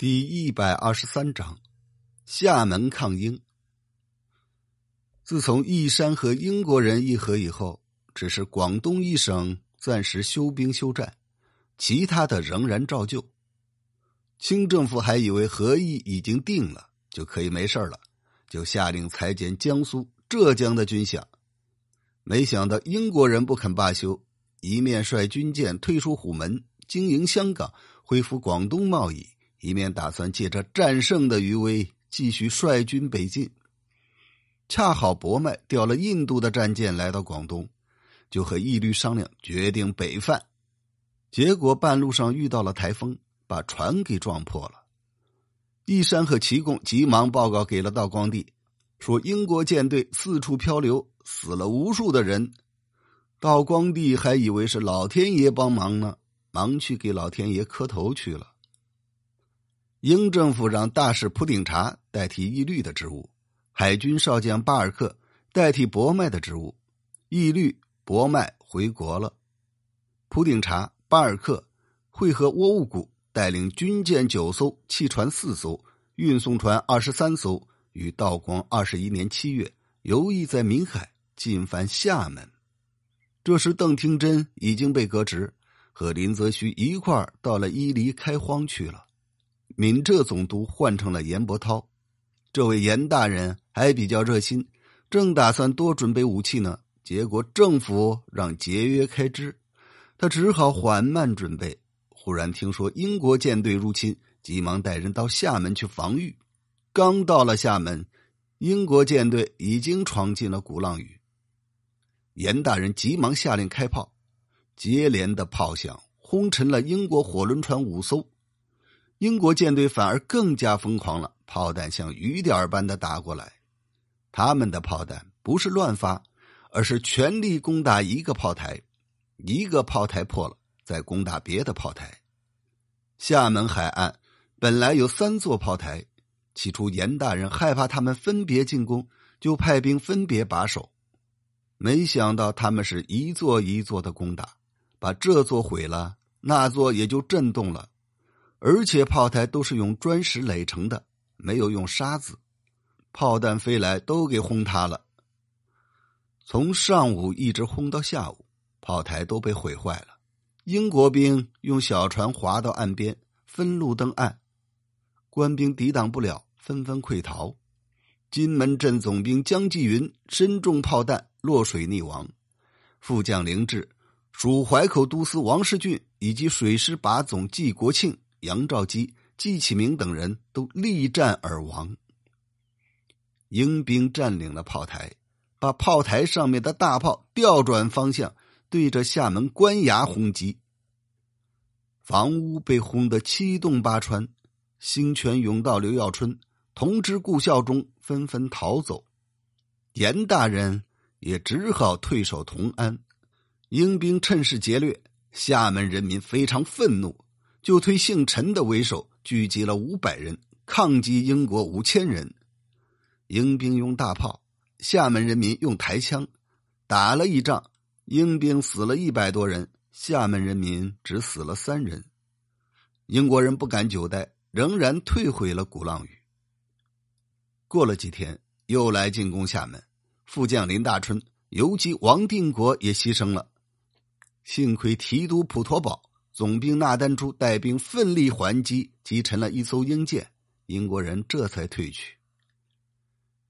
第一百二十三章，厦门抗英。自从义山和英国人议和以后，只是广东一省暂时休兵休战，其他的仍然照旧。清政府还以为和议已经定了，就可以没事了，就下令裁减江苏、浙江的军饷。没想到英国人不肯罢休，一面率军舰退出虎门，经营香港，恢复广东贸易。一面打算借着战胜的余威继续率军北进，恰好博麦调了印度的战舰来到广东，就和义律商量，决定北犯。结果半路上遇到了台风，把船给撞破了。义山和齐贡急忙报告给了道光帝，说英国舰队四处漂流，死了无数的人。道光帝还以为是老天爷帮忙呢，忙去给老天爷磕头去了。英政府让大使普鼎查代替义律的职务，海军少将巴尔克代替博麦的职务，义律、博麦回国了。普鼎查、巴尔克会合倭务谷，带领军舰九艘、汽船四艘、运送船二十三艘，于道光二十一年七月游弋在闽海，进犯厦门。这时，邓廷珍已经被革职，和林则徐一块儿到了伊犁开荒去了。闽浙总督换成了严伯涛，这位严大人还比较热心，正打算多准备武器呢。结果政府让节约开支，他只好缓慢准备。忽然听说英国舰队入侵，急忙带人到厦门去防御。刚到了厦门，英国舰队已经闯进了鼓浪屿。严大人急忙下令开炮，接连的炮响轰沉了英国火轮船五艘。英国舰队反而更加疯狂了，炮弹像雨点般的打过来。他们的炮弹不是乱发，而是全力攻打一个炮台，一个炮台破了，再攻打别的炮台。厦门海岸本来有三座炮台，起初严大人害怕他们分别进攻，就派兵分别把守。没想到他们是一座一座的攻打，把这座毁了，那座也就震动了。而且炮台都是用砖石垒成的，没有用沙子，炮弹飞来都给轰塌了。从上午一直轰到下午，炮台都被毁坏了。英国兵用小船划到岸边，分路登岸，官兵抵挡不了，纷纷溃逃。金门镇总兵江继云身中炮弹，落水溺亡。副将凌志、属淮口都司王世俊以及水师把总季国庆。杨兆基、季启明等人都力战而亡。英兵占领了炮台，把炮台上面的大炮调转方向，对着厦门关衙轰击。房屋被轰得七洞八穿，兴泉、永道、刘耀春同知故校中纷纷逃走，严大人也只好退守同安。英兵趁势劫掠，厦门人民非常愤怒。就推姓陈的为首，聚集了五百人，抗击英国五千人。英兵用大炮，厦门人民用抬枪，打了一仗，英兵死了一百多人，厦门人民只死了三人。英国人不敢久待，仍然退回了鼓浪屿。过了几天，又来进攻厦门，副将林大春、游击王定国也牺牲了。幸亏提督普陀堡。总兵纳丹珠带兵奋力还击，击沉了一艘英舰，英国人这才退去。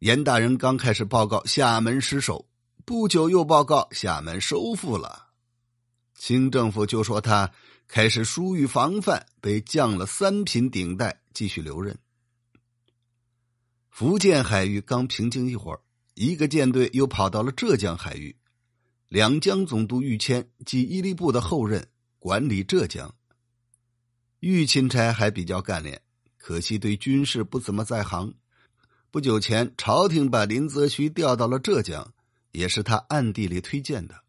严大人刚开始报告厦门失守，不久又报告厦门收复了。清政府就说他开始疏于防范，被降了三品顶戴，继续留任。福建海域刚平静一会儿，一个舰队又跑到了浙江海域，两江总督玉谦即伊犁部的后任。管理浙江，玉钦差还比较干练，可惜对军事不怎么在行。不久前，朝廷把林则徐调到了浙江，也是他暗地里推荐的。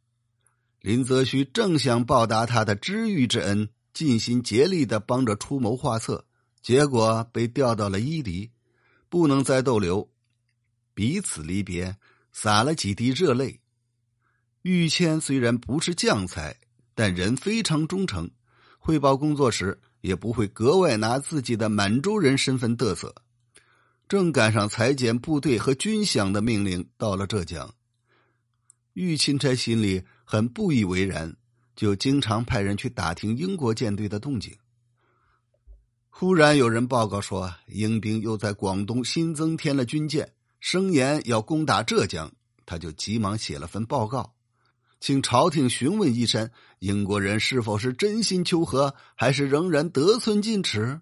林则徐正想报答他的知遇之恩，尽心竭力的帮着出谋划策，结果被调到了伊犁，不能再逗留，彼此离别，洒了几滴热泪。玉谦虽然不是将才。但人非常忠诚，汇报工作时也不会格外拿自己的满洲人身份嘚瑟。正赶上裁减部队和军饷的命令到了浙江，玉钦差心里很不以为然，就经常派人去打听英国舰队的动静。忽然有人报告说，英兵又在广东新增添了军舰，声言要攻打浙江，他就急忙写了份报告。请朝廷询问一山，英国人是否是真心求和，还是仍然得寸进尺？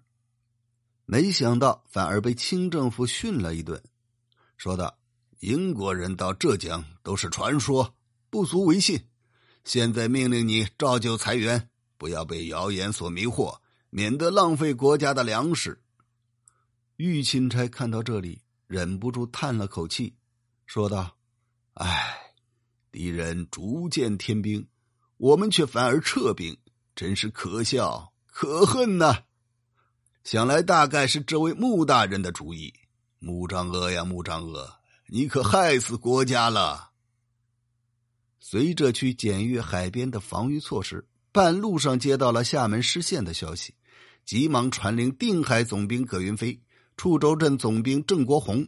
没想到反而被清政府训了一顿，说道：“英国人到浙江都是传说，不足为信。现在命令你照旧裁员，不要被谣言所迷惑，免得浪费国家的粮食。”玉钦差看到这里，忍不住叹了口气，说道：“唉。”敌人逐渐添兵，我们却反而撤兵，真是可笑可恨呐！想来大概是这位穆大人的主意。穆彰阿呀，穆彰阿，你可害死国家了！随着去检阅海边的防御措施，半路上接到了厦门失陷的消息，急忙传令定海总兵葛云飞、处州镇总兵郑国宏、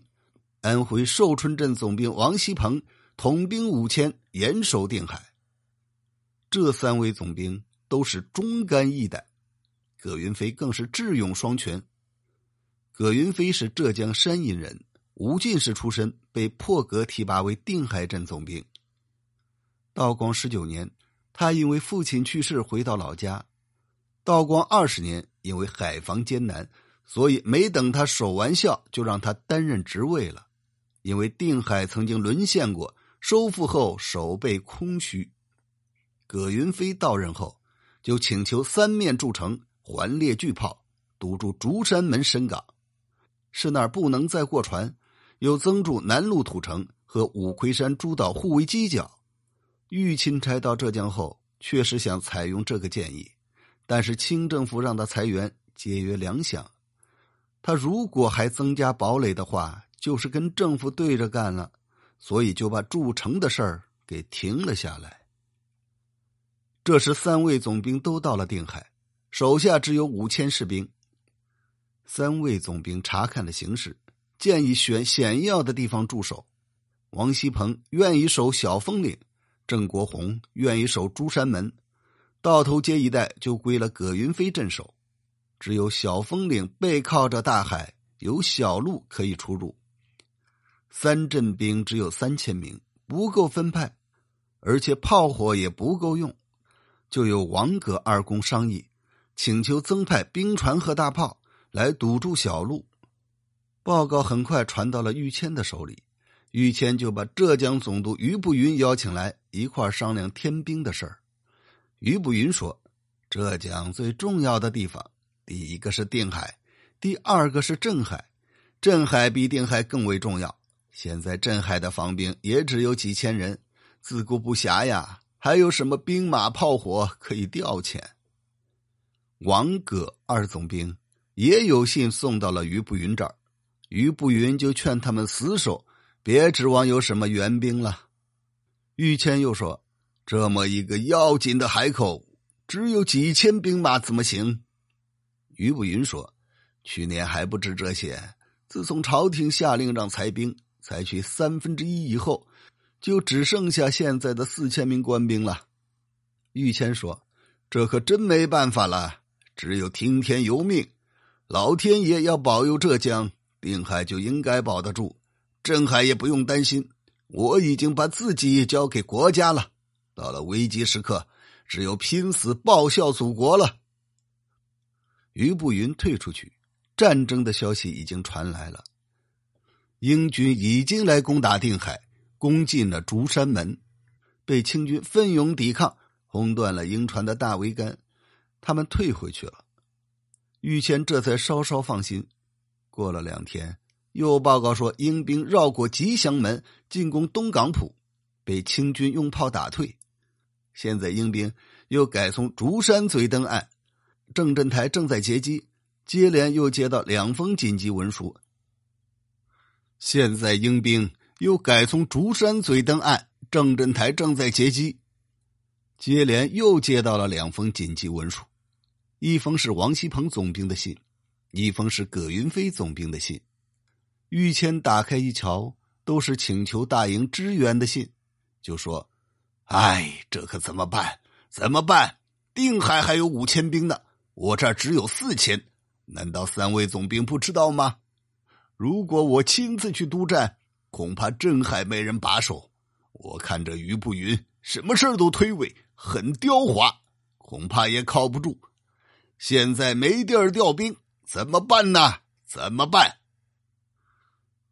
安徽寿春镇总兵王锡鹏。统兵五千，严守定海。这三位总兵都是忠肝义胆，葛云飞更是智勇双全。葛云飞是浙江山阴人，无进士出身，被破格提拔为定海镇总兵。道光十九年，他因为父亲去世回到老家。道光二十年，因为海防艰难，所以没等他守完孝，就让他担任职位了。因为定海曾经沦陷过。收复后，守备空虚。葛云飞到任后，就请求三面筑城，环列巨炮，堵住竹山门深港，是那儿不能再过船。又增筑南路土城和五魁山诸岛互为犄角。玉钦差到浙江后，确实想采用这个建议，但是清政府让他裁员，节约粮饷。他如果还增加堡垒的话，就是跟政府对着干了。所以就把筑城的事儿给停了下来。这时，三位总兵都到了定海，手下只有五千士兵。三位总兵查看了形势，建议选险要的地方驻守。王锡鹏愿意守小风岭，郑国红愿意守珠山门，道头街一带就归了葛云飞镇守。只有小风岭背靠着大海，有小路可以出入。三镇兵只有三千名，不够分派，而且炮火也不够用，就有王葛二公商议，请求增派兵船和大炮来堵住小路。报告很快传到了于谦的手里，于谦就把浙江总督于步云邀请来一块商量添兵的事儿。于步云说：“浙江最重要的地方，第一个是定海，第二个是镇海，镇海比定海更为重要。”现在镇海的防兵也只有几千人，自顾不暇呀，还有什么兵马炮火可以调遣？王葛二总兵也有信送到了于步云这儿，于步云就劝他们死守，别指望有什么援兵了。于谦又说：“这么一个要紧的海口，只有几千兵马怎么行？”于步云说：“去年还不知这些，自从朝廷下令让裁兵。”采取三分之一以后，就只剩下现在的四千名官兵了。玉谦说：“这可真没办法了，只有听天由命。老天爷要保佑浙江，定海就应该保得住，镇海也不用担心。我已经把自己交给国家了，到了危急时刻，只有拼死报效祖国了。”于步云退出去，战争的消息已经传来了。英军已经来攻打定海，攻进了竹山门，被清军奋勇抵抗，轰断了英船的大桅杆，他们退回去了。玉谦这才稍稍放心。过了两天，又报告说英兵绕过吉祥门，进攻东港浦，被清军用炮打退。现在英兵又改从竹山嘴登岸，郑振台正在截击，接连又接到两封紧急文书。现在英兵又改从竹山嘴登岸，郑振台正在截击。接连又接到了两封紧急文书，一封是王锡鹏总兵的信，一封是葛云飞总兵的信。于谦打开一瞧，都是请求大营支援的信，就说：“哎，这可怎么办？怎么办？定海还有五千兵呢，我这儿只有四千，难道三位总兵不知道吗？如果我亲自去督战，恐怕镇海没人把守。我看着于不云，什么事都推诿，很刁滑，恐怕也靠不住。”现在没地儿调兵，怎么办呢？怎么办？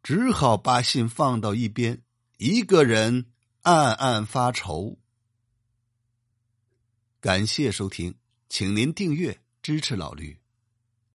只好把信放到一边，一个人暗暗发愁。感谢收听，请您订阅支持老驴。